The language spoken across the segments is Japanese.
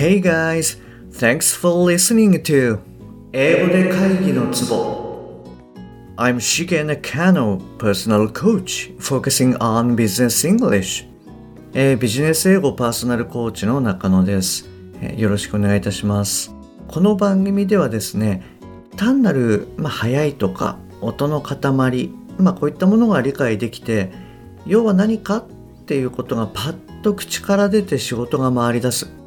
Hey guys, thanks for listening to 英語で会議のツボ I'm Shigen Nakano, personal coach, focusing on business English. えービジネス英語パーソナルコーチの中野です、えーよろしくお願いいたします。この番組ではですね、単なる、まあ、速いとか音の塊、まあ、こういったものが理解できて、要は何かっていうことがパッと口から出て仕事が回り出す。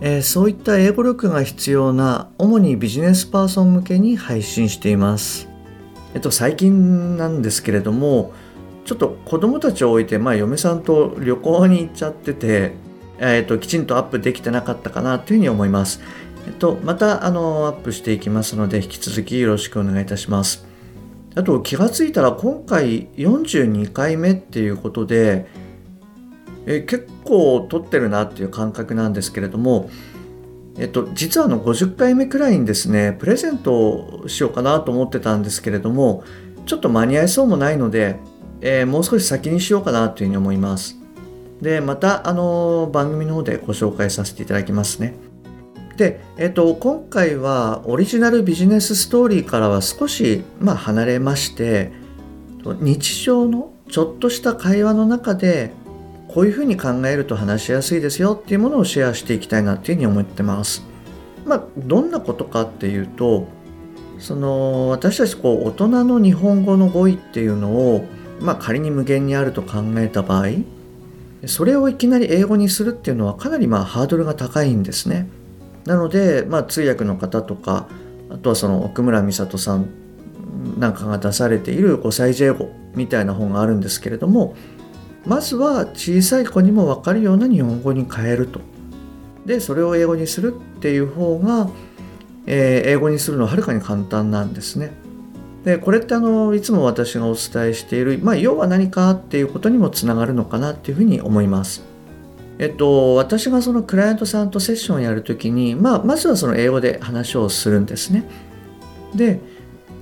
えーそういった英語力が必要な主にビジネスパーソン向けに配信しています。えっと最近なんですけれどもちょっと子供たちを置いて、まあ、嫁さんと旅行に行っちゃってて、えっときちんとアップできてなかったかなというふうに思います。えっとまたあのアップしていきますので引き続きよろしくお願いいたします。あと気がついたら今回42回目っていうことでえ結構撮ってるなっていう感覚なんですけれども、えっと、実はあの50回目くらいにですねプレゼントをしようかなと思ってたんですけれどもちょっと間に合いそうもないので、えーもう少し先にしようかなというふうに思います。でまたあの番組の方でご紹介させていただきますね。で、えっと、今回はオリジナルビジネスストーリーからは少し、まあ、離れまして日常のちょっとした会話の中でこういうふうに考えると話しやすいですよっていうものをシェアしていきたいなっていうふうに思ってます。まあどんなことかっていうとその私たちこう大人の日本語の語彙っていうのを、まあ、仮に無限にあると考えた場合それをいきなり英語にするっていうのはかなりまあハードルが高いんですね。なので、まあ、通訳の方とかあとはその奥村美里さんなんかが出されている5歳児英語みたいな本があるんですけれどもまずは小さい子にも分かるような日本語に変えると。でそれを英語にするっていう方が、えー英語にするのははるかに簡単なんですね。でこれってあのいつも私がお伝えしている、まあ、要は何かっていうことにもつながるのかなっていうふうに思います。えっと、私がそのクライアントさんとセッションをやるときに、まあ、まずはその英語で話をするんですね。で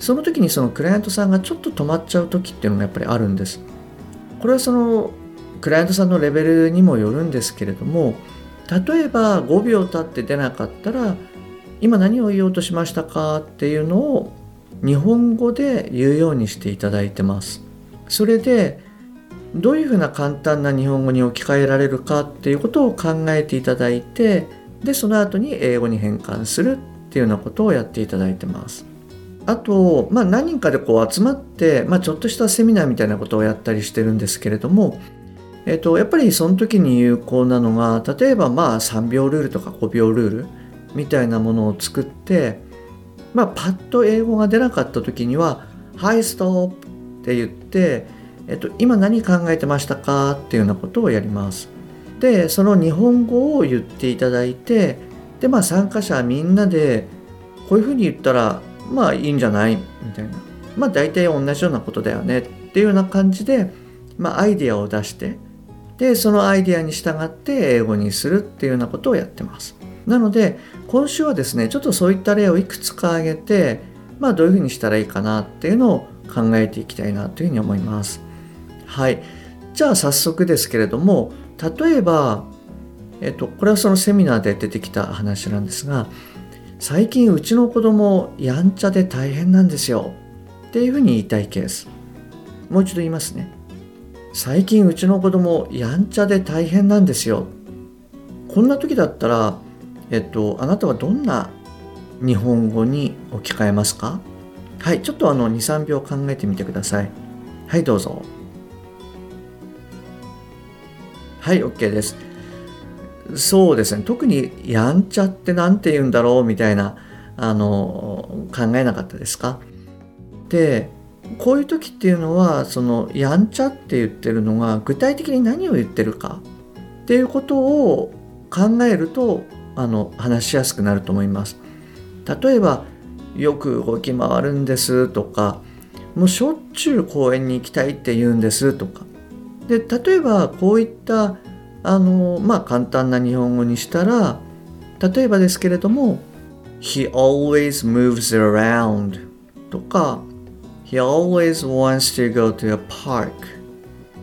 その時にそのクライアントさんがちょっと止まっちゃう時っていうのがやっぱりあるんです。これはそのクライアントさんのレベルにもよるんですけれども例えば5秒経って出なかったら今何を言おうとしましたかっていうのを日本語で言うようにしていただいてます。それでどういうふうな簡単な日本語に置き換えられるかっていうことを考えていただいてでその後に英語に変換するっていうようなことをやっていただいてます。あと、まあ、何人かでこう集まって、まあ、ちょっとしたセミナーみたいなことをやったりしてるんですけれども、えっと、やっぱりその時に有効なのが例えばまあ3秒ルールとか5秒ルールみたいなものを作って、まあ、パッと英語が出なかった時には「はいストップ」って言って、えっと、今何考えてましたかっていうようなことをやります。でその日本語を言っていただいてで、まあ、参加者みんなでこういうふうに言ったらまあいいんじゃないみたいな。まあ大体同じようなことだよねっていうような感じで、まあ、アイデアを出してでそのアイデアに従って英語にするっていうようなことをやってます。なので今週はですねちょっとそういった例をいくつか挙げてまあどういうふうにしたらいいかなっていうのを考えていきたいなというふうに思います。はい。じゃあ早速ですけれども例えばえっとこれはそのセミナーで出てきた話なんですが最近うちの子供やんちゃで大変なんですよ。っていうふうに言いたいケース。もう一度言いますね。最近うちの子供やんちゃで大変なんですよ。こんな時だったらえっとあなたはどんな日本語に置き換えますか？はいちょっとあの23秒考えてみてください。はいどうぞ。はい OK です。そうですね。特にやんちゃって何て言うんだろうみたいなあの考えなかったですか？でこういう時っていうのはそのやんちゃって言ってるのが具体的に何を言ってるかっていうことを考えるとあの話しやすくなると思います。例えばよく動き回るんですとかもうしょっちゅう公園に行きたいって言うんですとか。で例えばこういったあのまあ簡単な日本語にしたら例えばですけれども「He always moves around」とか「He always wants to go to a park」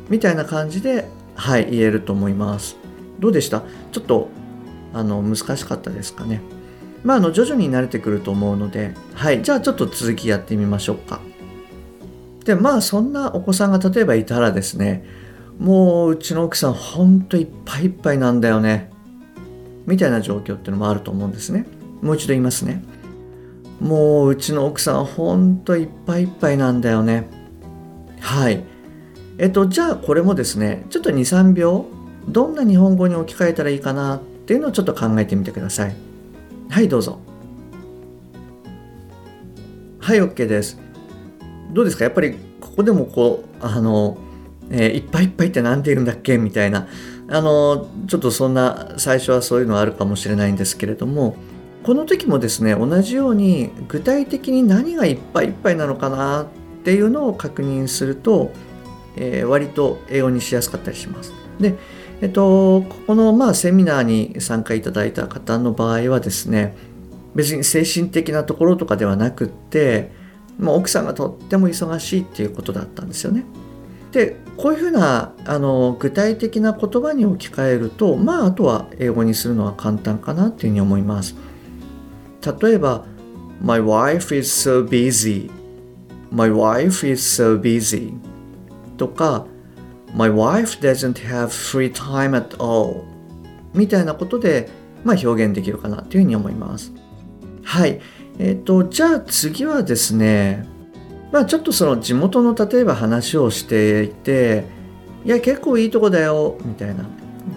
みたいな感じではい言えると思いますどうでした？ちょっとあの難しかったですかね？まあ、あの徐々に慣れてくると思うので、はい、じゃあちょっと続きやってみましょうか。でまあそんなお子さんが例えばいたらですねもううちの奥さんほんといっぱいいっぱいなんだよねみたいな状況っていうのもあると思うんですね。もう一度言いますね。もううちの奥さんほんといっぱいいっぱいなんだよね。はい。えっと、じゃあこれもですね、ちょっと2、3秒、どんな日本語に置き換えたらいいかなっていうのをちょっと考えてみてください。はい、どうぞ。はい、OK です。どうですか？やっぱりここでもこう、あの、えー、いっぱいいっぱいって何て言うんだっけ？みたいな、あの、ちょっとそんな最初はそういうのはあるかもしれないんですけれども、この時もですね、同じように具体的に何がいっぱいいっぱいなのかなっていうのを確認すると、えー、割と英語にしやすかったりします。で、えっと、ここのまあセミナーに参加いただいた方の場合はですね、別に精神的なところとかではなくって、まあ、奥さんがとっても忙しいっていうことだったんですよね。でこういうふうなあの具体的な言葉に置き換えるとまああとは英語にするのは簡単かなっていうふうに思います。例えば My wife is so busy My wife is so busy とか My wife doesn't have free time at all みたいなことで、まあ、表現できるかなというふうに思います。はい。えっ、ー、と、じゃあ次はですね、まあちょっとその地元の例えば話をしていて、いや結構いいとこだよ、みたいな。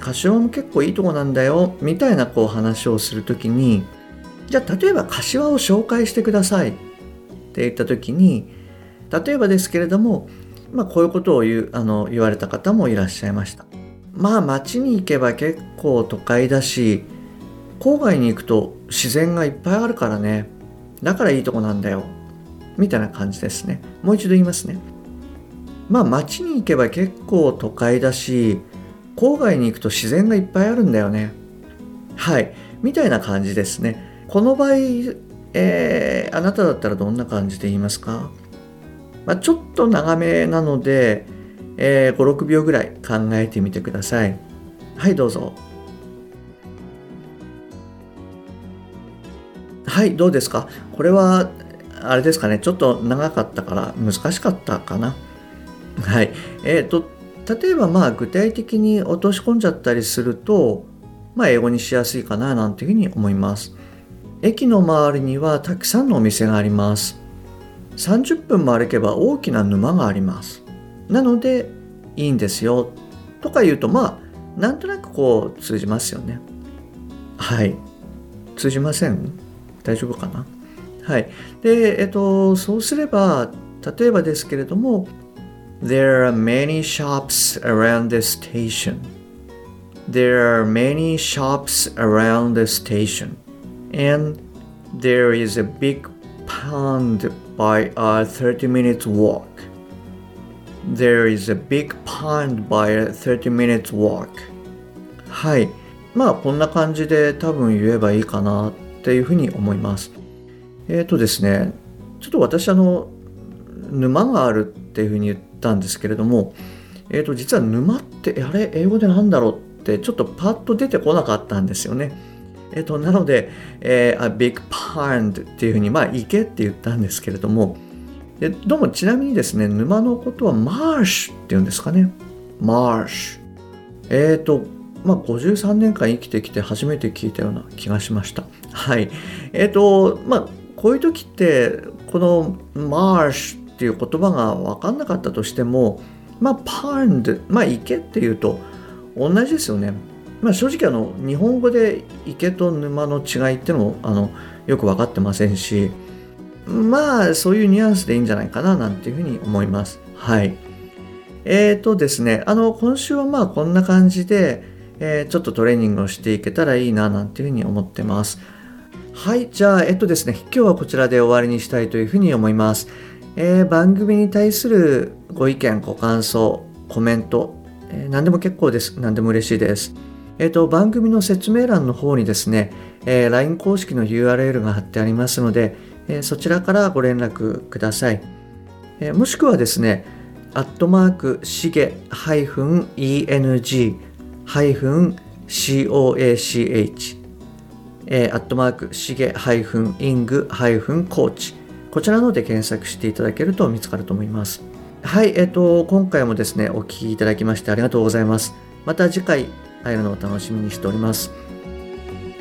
柏も結構いいとこなんだよ、みたいなこう話をするときに、じゃあ例えば柏を紹介してくださいって言ったときに、例えばですけれども、まあ、こういうことを言うあの言われた方もいらっしゃいました。まあ街に行けば結構都会だし郊外に行くと自然がいっぱいあるからねだからいいとこなんだよみたいな感じですね。もう一度言いますね。まあ街に行けば結構都会だし郊外に行くと自然がいっぱいあるんだよね。はい。みたいな感じですね。この場合、えー、あなただったらどんな感じで言いますか？まあ、ちょっと長めなので、えー、56秒ぐらい考えてみてください。はいどうぞ。はいどうですか？これはあれですかねちょっと長かったから難しかったかな。はい。えっ、ー、と例えばまあ具体的に落とし込んじゃったりするとまあ英語にしやすいかななんていうふうに思います。駅の周りにはたくさんのお店があります。30分も歩けば大きな沼があります。なのでいいんですよとか言うとまあなんとなくこう通じますよね。はい。通じません？大丈夫かな？はいでえっとそうすれば例えばですけれども There are many shops around the station There are many shops around the station and there is a big pond by a 30 minutes walk. There is a big pond by a 30 minutes walk. はい。まあこんな感じで多分言えばいいかなっていうふうに思います。 えっ、ー、とですね、ちょっと私あの沼があるっていうふうに言ったんですけれども、えっ、ー、と実は沼ってあれ？英語で何だろうってちょっとパッと出てこなかったんですよね。えっと、なので、えー、a big pond っていうふうに、まあ、池って言ったんですけれども、でどうもちなみにですね、沼のことは marsh っていうんですかね。marsh。えっ、ー、と、まあ、53年間生きてきて初めて聞いたような気がしました。はい。えっ、ー、と、まあ、こういう時って、この marsh っていう言葉が分かんなかったとしても、まあ、pond、まあ、池っていうと同じですよね。まあ、正直あの日本語で池と沼の違いっていうのもあのよく分かってませんしまあそういうニュアンスでいいんじゃないかななんていうふうに思います。はい。えーとですね、あの今週はまあこんな感じで、えー、ちょっとトレーニングをしていけたらいいななんていうふうに思ってます。はい、じゃあえっとですね、今日はこちらで終わりにしたいというふうに思います。えー、番組に対するご意見、ご感想、コメント、えー、何でも結構です。何でも嬉しいです。えっ、と、番組の説明欄の方にですね、えー、LINE 公式の URL が貼ってありますので、えー、そちらからご連絡ください。えー、もしくはですね、アットマークしげ -eng-coach えー、アットマーク、しげイングコーチ。こちらので検索していただけると見つかると思います。はい、えっ、ー、と、今回もですね、お聴きいただきましてありがとうございます。また次回会えるのを楽しみにしております。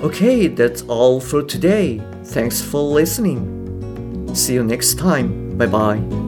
Okay, that's all for today. Thanks for listening. See you next time. Bye bye.